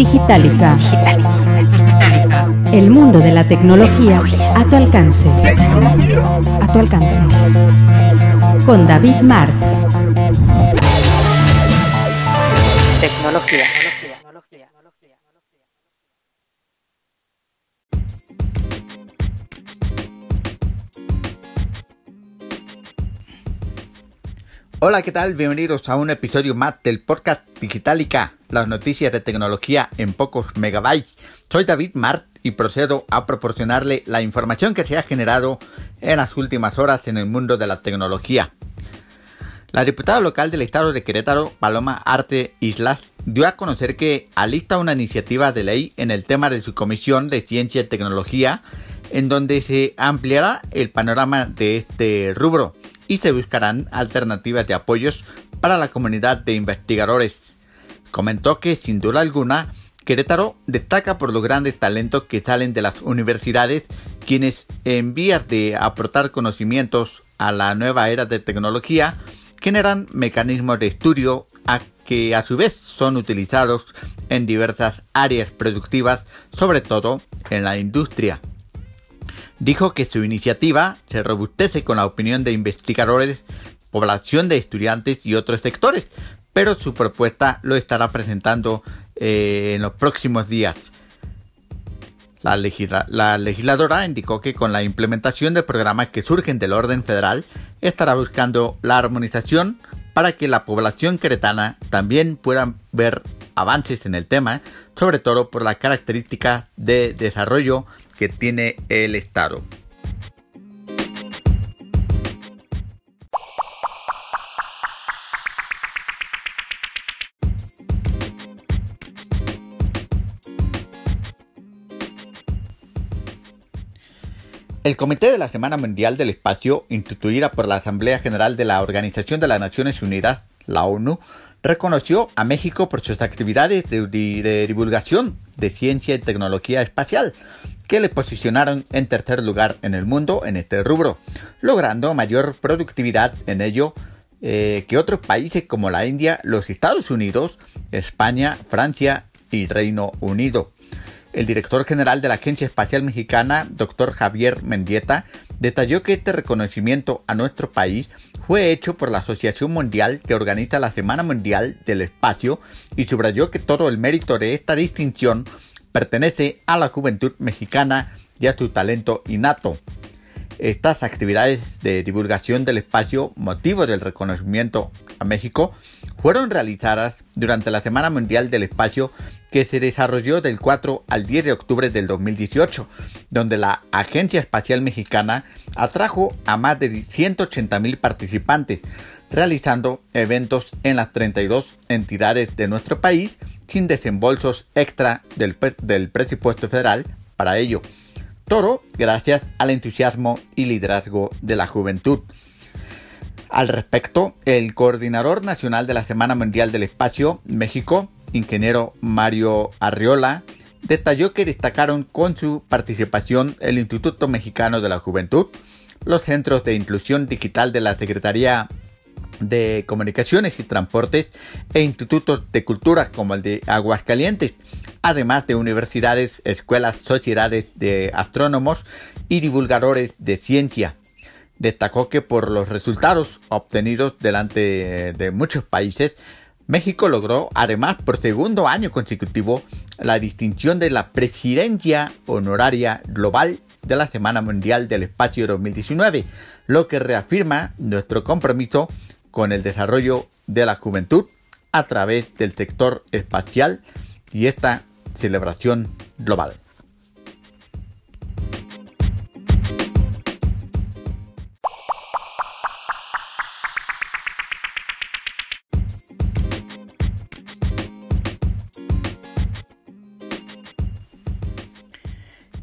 Digitalica. El mundo de la tecnología a tu alcance. A tu alcance. Con David Martz. Tecnología. Hola, ¿qué tal? Bienvenidos a un episodio más del podcast Digitalica, las noticias de tecnología en pocos megabytes. Soy David Mart y procedo a proporcionarle la información que se ha generado en las últimas horas en el mundo de la tecnología. La diputada local del estado de Querétaro, Paloma Arte Islas, dio a conocer que alista una iniciativa de ley en el tema de su comisión de ciencia y tecnología, en donde se ampliará el panorama de este rubro y se buscarán alternativas de apoyos para la comunidad de investigadores. Comentó que sin duda alguna Querétaro destaca por los grandes talentos que salen de las universidades, quienes en vías de aportar conocimientos a la nueva era de tecnología, generan mecanismos de estudio a que a su vez son utilizados en diversas áreas productivas, sobre todo en la industria dijo que su iniciativa se robustece con la opinión de investigadores, población de estudiantes y otros sectores, pero su propuesta lo estará presentando eh, en los próximos días. La, la, legisladora indicó que con la implementación de programas que surgen del orden federal, estará buscando la armonización para que la población queretana también pueda ver avances en el tema, sobre todo por la característica de desarrollo que tiene el Estado. El Comité de la Semana Mundial del Espacio, instituida por la Asamblea General de la Organización de las Naciones Unidas, la ONU, reconoció a México por sus actividades de, divulgación de ciencia y tecnología espacial, que le posicionaron en tercer lugar en el mundo en este rubro, logrando mayor productividad en ello eh, que otros países como la India, los Estados Unidos, España, Francia y Reino Unido. El director general de la Agencia Espacial Mexicana, Dr. Javier Mendieta, detalló que este reconocimiento a nuestro país fue hecho por la Asociación Mundial que organiza la Semana Mundial del Espacio y subrayó que todo el mérito de esta distinción pertenece a la juventud mexicana y a su talento innato. Estas actividades de divulgación del espacio, motivo del reconocimiento a México, fueron realizadas durante la Semana Mundial del Espacio que se desarrolló del 4 al 10 de octubre del 2018, donde la Agencia Espacial Mexicana atrajo a más de 180 mil participantes, realizando eventos en las 32 entidades de nuestro país sin desembolsos extra del, presupuesto federal para ello. Todo gracias al entusiasmo y liderazgo de la juventud. Al respecto, el coordinador nacional de la Semana Mundial del Espacio, México, ingeniero Mario Arriola, detalló que destacaron con su participación el Instituto Mexicano de la Juventud, los Centros de Inclusión Digital de la Secretaría de Comunicaciones y Transportes e institutos de cultura como el de Aguascalientes, además de universidades, escuelas, sociedades de astrónomos y divulgadores de ciencia. Destacó que por los resultados obtenidos delante de muchos países, México logró, además por segundo año consecutivo, la distinción de la presidencia honoraria global de la Semana Mundial del Espacio 2019, lo que reafirma nuestro compromiso con el desarrollo de la juventud a través del sector espacial y esta celebración global.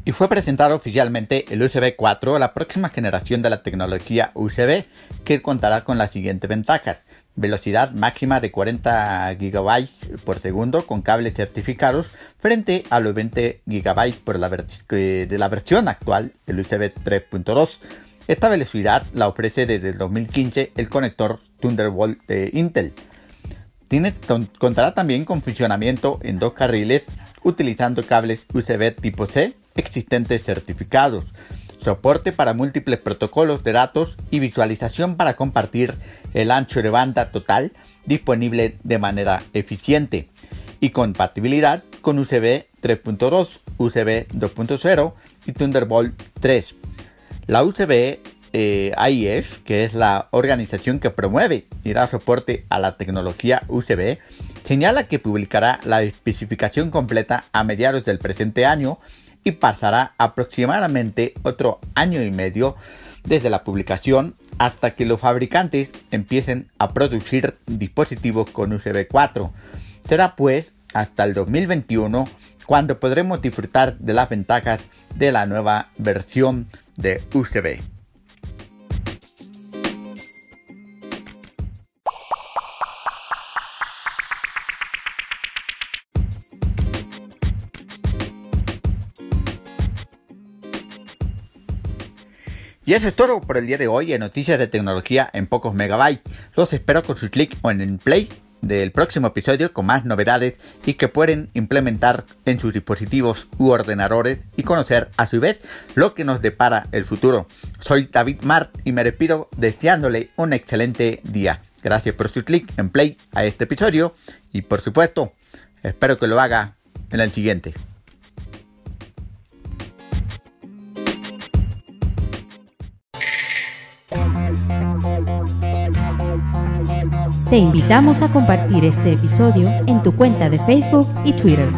Y fue presentado oficialmente el USB 4, la próxima generación de la tecnología USB, que contará con las siguientes ventajas. Velocidad máxima de 40 GB por segundo con cables certificados frente a los 20 GB por la de la versión actual del USB 3.2. Esta velocidad la ofrece desde el 2015 el conector Thunderbolt de Intel. Contará también con funcionamiento en dos carriles utilizando cables USB tipo C existentes certificados, soporte para múltiples protocolos de datos y visualización para compartir el ancho de banda total disponible de manera eficiente y compatibilidad con USB 3.2, USB 2.0 y Thunderbolt 3. La USB eh, que es la organización que promueve y da soporte a la tecnología USB, señala que publicará la especificación completa a mediados del presente año y pasará aproximadamente otro año y medio desde la publicación hasta que los fabricantes empiecen a producir dispositivos con USB 4. Será pues hasta el 2021 cuando podremos disfrutar de las ventajas de la nueva versión de USB. Y eso es todo por el día de hoy en Noticias de Tecnología en pocos megabytes. Los espero con su clic o en el play del próximo episodio con más novedades y que pueden implementar en sus dispositivos u ordenadores y conocer a su vez lo que nos depara el futuro. Soy David Mart y me despido deseándole un excelente día. Gracias por su clic en play a este episodio y por supuesto espero que lo haga en el siguiente. Te invitamos a compartir este episodio en tu cuenta de Facebook y Twitter.